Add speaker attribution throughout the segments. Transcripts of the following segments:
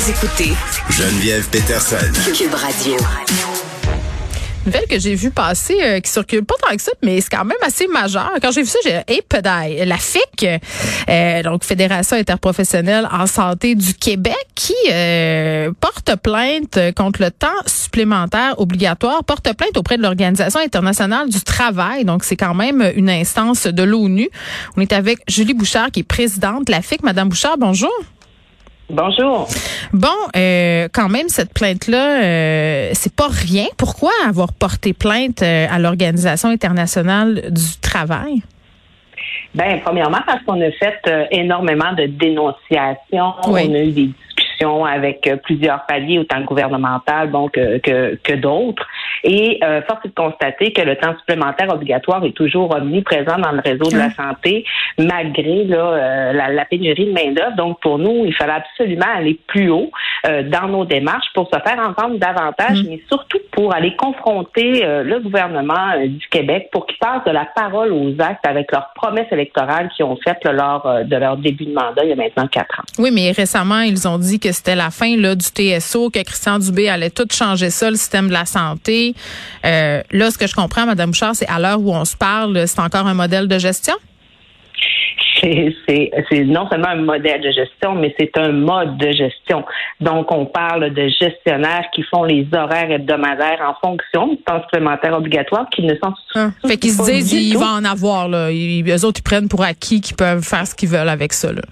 Speaker 1: Vous écoutez
Speaker 2: Geneviève Peterson.
Speaker 1: Cube Radio.
Speaker 3: Nouvelle que j'ai vu passer, euh, qui circule pas tant que ça, mais c'est quand même assez majeur. Quand j'ai vu ça, j'ai hey, pédale. La FIC, euh, donc Fédération interprofessionnelle en santé du Québec, qui euh, porte plainte contre le temps supplémentaire obligatoire, porte plainte auprès de l'Organisation internationale du travail. Donc c'est quand même une instance de l'ONU. On est avec Julie Bouchard, qui est présidente de la FIC. Madame Bouchard, bonjour.
Speaker 4: Bonjour.
Speaker 3: Bon, euh, quand même, cette plainte-là, euh, c'est pas rien. Pourquoi avoir porté plainte euh, à l'Organisation internationale du travail?
Speaker 4: Ben, premièrement, parce qu'on a fait euh, énormément de dénonciations.
Speaker 3: Oui.
Speaker 4: On a eu des discussions avec plusieurs paliers, autant gouvernemental bon, que, que, que d'autres. Et euh, force est de constater que le temps supplémentaire obligatoire est toujours omniprésent dans le réseau de la santé, malgré là, euh, la, la pénurie de main-d'œuvre. Donc, pour nous, il fallait absolument aller plus haut euh, dans nos démarches pour se faire entendre davantage, mais surtout pour aller confronter euh, le gouvernement euh, du Québec pour qu'ils passent de la parole aux actes avec leurs promesses électorales qu'ils ont faites là, lors euh, de leur début de mandat il y a maintenant quatre ans.
Speaker 3: Oui, mais récemment, ils ont dit que c'était la fin là, du TSO, que Christian Dubé allait tout changer ça, le système de la santé. Euh, là, ce que je comprends, Madame Bouchard, c'est à l'heure où on se parle, c'est encore un modèle de gestion?
Speaker 4: C'est- non seulement un modèle de gestion, mais c'est un mode de gestion. Donc, on parle de gestionnaires qui font les horaires hebdomadaires en fonction du temps supplémentaire obligatoire qui ne sont
Speaker 3: Hein? Fait qu'ils se
Speaker 4: pas
Speaker 3: disent, il va en avoir, là. Ils, eux autres, ils prennent pour acquis qu'ils peuvent faire ce qu'ils veulent avec ça, là.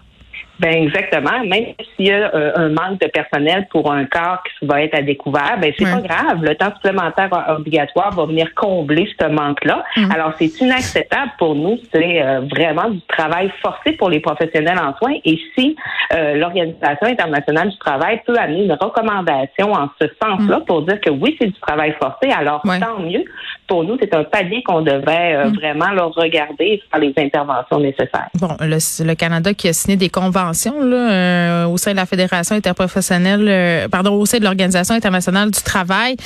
Speaker 4: Ben exactement. Même s'il y a euh, un manque de personnel pour un corps qui va être à découvert, ben c'est
Speaker 3: Ouais.
Speaker 4: pas grave. Le temps supplémentaire obligatoire va venir combler ce manque-là.
Speaker 3: Mhm.
Speaker 4: Alors c'est inacceptable pour nous. C'est euh, vraiment du travail forcé pour les professionnels en soins. Et si euh, l'Organisation internationale du travail peut amener une recommandation en ce sens-là pour dire que oui, c'est du travail forcé, alors
Speaker 3: Ouais.
Speaker 4: tant mieux. Pour nous, c'est un palier qu'on devrait euh, vraiment leur regarder et faire les interventions nécessaires.
Speaker 3: Bon, le, le Canada qui a signé des conventions là, euh, au sein de la Fédération interprofessionnelle, euh, pardon, au sein de l'Organisation internationale du travail.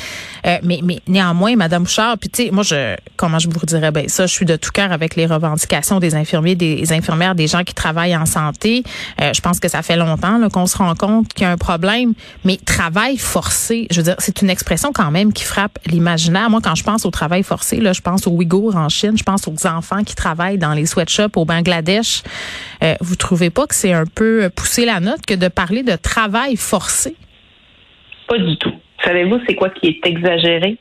Speaker 3: Euh, mais, mais néanmoins, Madame Bouchard, puis tu sais, moi, je, comment je vous dirais, ben ça, je suis de tout cœur avec les revendications des infirmiers, des infirmières, des gens qui travaillent en santé. Euh, je pense que ça fait longtemps qu'on se rend compte qu'il y a un problème. Mais travail forcé, je veux dire, c'est une expression quand même qui frappe l'imaginaire. Moi, quand je pense au travail forcé, là, je pense aux Ouïghours en Chine, je pense aux enfants qui travaillent dans les sweatshops au Bangladesh. Euh, vous trouvez pas que c'est un peu pousser la note que de parler de travail forcé?
Speaker 4: Pas du tout. Savez-vous, c'est quoi qui est exagéré?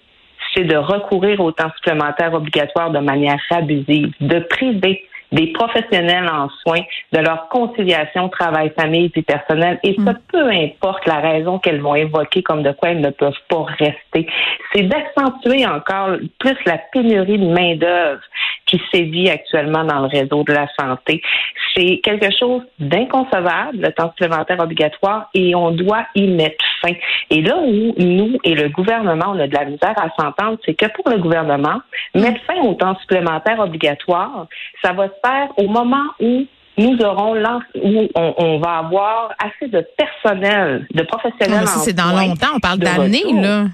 Speaker 4: C'est de recourir au temps supplémentaire obligatoire de manière abusive, de priver des professionnels en soins de leur conciliation travail-famille puis personnel. Et ça, peu importe la raison qu'elles vont évoquer comme de quoi elles ne peuvent pas rester. C'est d'accentuer encore plus la pénurie de main-d'œuvre qui sévit actuellement dans le réseau de la santé. C'est quelque chose d'inconcevable, le temps supplémentaire obligatoire, et on doit y mettre fin. Et là où nous et le gouvernement, on a de la misère à s'entendre, c'est que pour le gouvernement, mettre fin au temps supplémentaire obligatoire, ça va se faire au moment où nous aurons où on, on va avoir assez de personnel, de professionnels
Speaker 3: c'est dans longtemps, on parle d'années, là.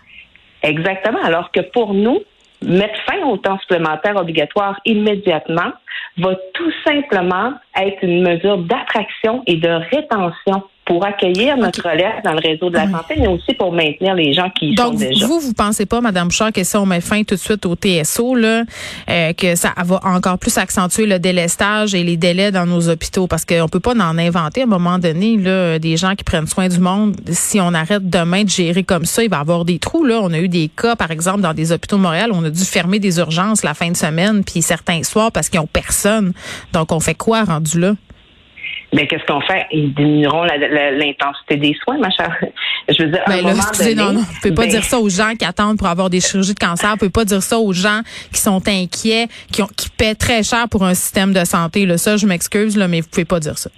Speaker 4: Exactement. Alors que pour nous, mettre fin au temps supplémentaire obligatoire immédiatement va tout simplement être une mesure d'attraction et de rétention pour accueillir notre relève dans le réseau de la santé, mais aussi pour maintenir les gens qui y
Speaker 3: Donc,
Speaker 4: sont déjà.
Speaker 3: vous, vous pensez pas, Madame Bouchard, que si on met fin tout de suite au TSO, là, euh, que ça va encore plus accentuer le délestage et les délais dans nos hôpitaux? Parce qu'on peut pas en inventer à un moment donné, là, des gens qui prennent soin du monde. Si on arrête demain de gérer comme ça, il va y avoir des trous, là. On a eu des cas, par exemple, dans des hôpitaux de Montréal, on a dû fermer des urgences la fin de semaine, puis certains soirs parce qu'ils ont personne. Donc, on fait quoi rendu là?
Speaker 4: Mais qu'est-ce qu'on fait? Ils diminueront l'intensité des soins, ma chère. Je veux dire, à un
Speaker 3: Ben là,
Speaker 4: moment
Speaker 3: excusez,
Speaker 4: donné,
Speaker 3: non, non. Vous pouvez pas
Speaker 4: ben,
Speaker 3: dire ça aux gens qui attendent pour avoir des chirurgies de cancer. Vous pouvez pas dire ça aux gens qui sont inquiets, qui, ont, qui paient très cher pour un système de santé. Là, ça, je m'excuse, là, mais vous pouvez pas dire ça.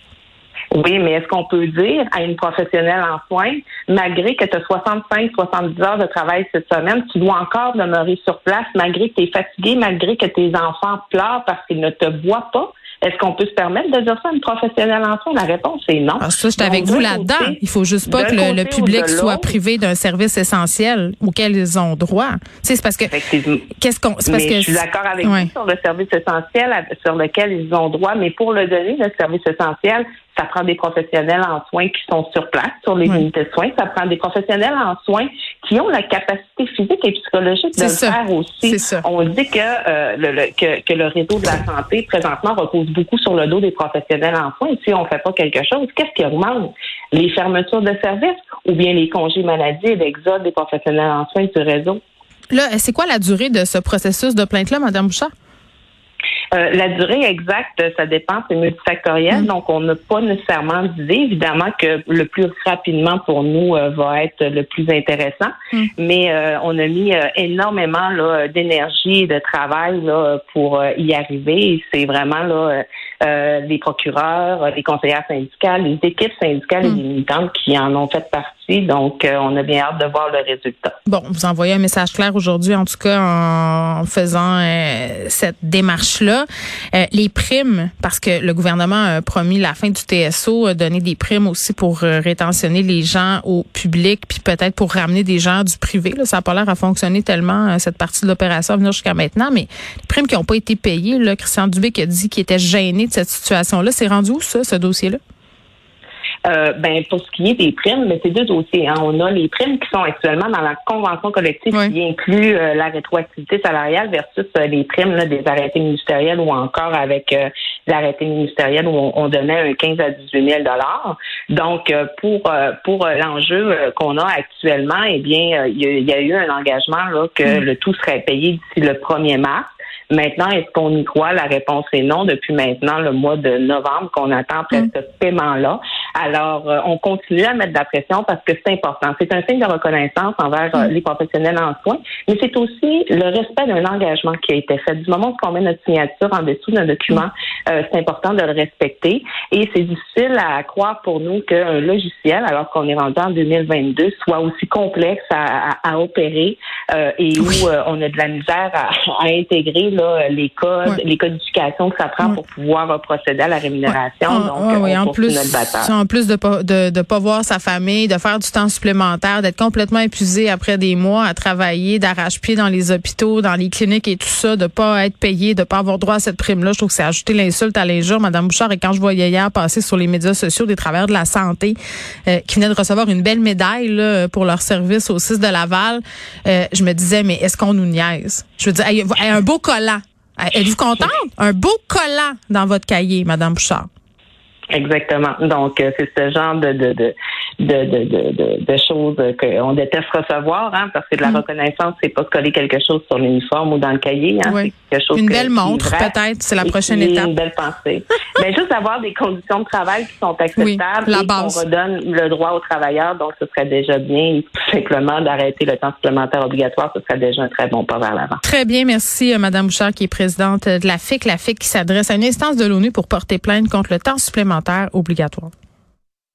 Speaker 4: Oui, mais est-ce qu'on peut dire à une professionnelle en soins, malgré que tu as 65-70 heures de travail cette semaine, tu dois encore demeurer sur place, malgré que tu es fatigué, malgré que tes enfants pleurent parce qu'ils ne te voient pas? Est-ce qu'on peut se permettre de dire ça à une professionnelle en soins? La réponse est non.
Speaker 3: Alors Ah, ça, je suis avec vous là-dedans. Il faut juste pas que le, public soit privé d'un service essentiel auquel ils ont droit. Tu sais, c'est parce que qu'est-ce qu'on c'est parce que
Speaker 4: je suis d'accord avec
Speaker 3: Ouais.
Speaker 4: vous sur le service essentiel sur lequel ils ont droit, mais pour le donner, le service essentiel, ça prend des professionnels en soins qui sont sur place, sur les unités de soins. Ça prend des professionnels en soins qui ont la capacité physique et psychologique de le
Speaker 3: ça.
Speaker 4: faire aussi. On dit que, euh, le, le- que, que le réseau de la santé, présentement, repose beaucoup sur le dos des professionnels en soins. Si on ne fait pas quelque chose, qu'est-ce qui augmente? Les fermetures de services ou bien les congés maladie et l'exode des professionnels en soins du réseau?
Speaker 3: là, c'est quoi la durée de ce processus de plainte-là, Madame Bouchard?
Speaker 4: Euh, la durée exacte, ça dépend, c'est multifactoriel,
Speaker 3: Mm.
Speaker 4: donc on n'a pas nécessairement d'idée. Évidemment que le plus rapidement pour nous euh, va être le plus intéressant,
Speaker 3: Mm.
Speaker 4: mais euh, on a mis euh, énormément d'énergie et de travail là, pour y arriver. C'est vraiment là, euh, les procureurs, les conseillères syndicales, les équipes syndicales et
Speaker 3: Mm.
Speaker 4: les militantes qui en ont fait partie. Donc, euh, on a bien hâte de voir le résultat.
Speaker 3: Bon, vous envoyez un message clair aujourd'hui, en tout cas, en faisant euh, cette démarche-là. Euh, les primes, parce que le gouvernement a promis la fin du TSO, a donné des primes aussi pour euh, rétentionner les gens au public, puis peut-être pour ramener des gens du privé. Là, ça n'a pas l'air à fonctionner tellement, euh, cette partie de l'opération à venir jusqu'à maintenant, mais les primes qui n'ont pas été payées, là, Christian Dubé qui a dit qu'il était gêné cette situation-là, c'est rendu où ça, ce dossier-là?
Speaker 4: Euh, ben, pour ce qui est des primes, mais c'est deux dossiers. Hein. On a les primes qui sont actuellement dans la convention collective
Speaker 3: Oui.
Speaker 4: qui inclut euh, la rétroactivité salariale versus euh, les primes là, des arrêtés ministériels ou encore avec l'arrêté ministériel où on, on donnait un 15 à 18 000 Donc, pour pour l'enjeu qu'on a actuellement, eh bien, il y, a- il y a eu un engagement là que le tout serait payé d'ici le 1er mars. Maintenant, est-ce qu'on y croit? La réponse est non depuis maintenant le mois de novembre qu'on attend après ce paiement-là. Alors, euh, on continue à mettre de la pression parce que c'est important. C'est un signe de reconnaissance envers euh, les professionnels en soins, mais c'est aussi le respect d'un engagement qui a été fait. Du moment où on met notre signature en dessous d'un document, euh, c'est important de le respecter. Et c'est difficile à croire pour nous qu'un logiciel, alors qu'on est rendu en 2022, soit aussi complexe à, à- à opérer euh, et où euh, on a de la misère à, à intégrer là, les codes,
Speaker 3: Ouais.
Speaker 4: les codifications que ça prend
Speaker 3: Ouais.
Speaker 4: pour pouvoir procéder à la rémunération.
Speaker 3: Ah,
Speaker 4: Donc,
Speaker 3: ah oui,
Speaker 4: on
Speaker 3: en plus,
Speaker 4: notre bataille.
Speaker 3: en plus de pas de, de pas voir sa famille, de faire du temps supplémentaire, d'être complètement épuisé après des mois à travailler d'arrache-pied dans les hôpitaux, dans les cliniques et tout ça, de pas être payé, de pas avoir droit à cette prime-là, je trouve que c'est ajouter l'insulte à l'injure, Madame Bouchard. Et quand je voyais hier passer sur les médias sociaux des travailleurs de la santé euh, qui venaient de recevoir une belle médaille là, pour leur service au 6 de Laval, euh, je me disais mais est-ce qu'on nous niaise? Je veux dire, un beau collant. Êtes-vous contente? Un beau collant dans votre cahier, Madame Bouchard.
Speaker 4: Exactement. Donc, euh, c'est ce genre de, de, de, de, de, de, de- de choses qu'on déteste recevoir, hein, parce que de la
Speaker 3: Mm.
Speaker 4: reconnaissance, c'est pas coller quelque chose sur l'uniforme ou dans le cahier. Hein,
Speaker 3: Oui.
Speaker 4: Quelque chose
Speaker 3: Une
Speaker 4: que-
Speaker 3: belle montre, peut-être, c'est la prochaine étape.
Speaker 4: Une belle pensée. Mais juste avoir des conditions de travail qui sont acceptables
Speaker 3: Oui, la
Speaker 4: et qu'on redonne le droit aux travailleurs, donc ce serait déjà bien. Tout simplement d'arrêter le temps supplémentaire obligatoire, ce serait déjà un très bon pas vers l'avant.
Speaker 3: Très bien, merci euh, Madame Bouchard qui est présidente de la FIC, la FIC qui s'adresse à une instance de l'ONU pour porter plainte contre le temps supplémentaire obligatoire.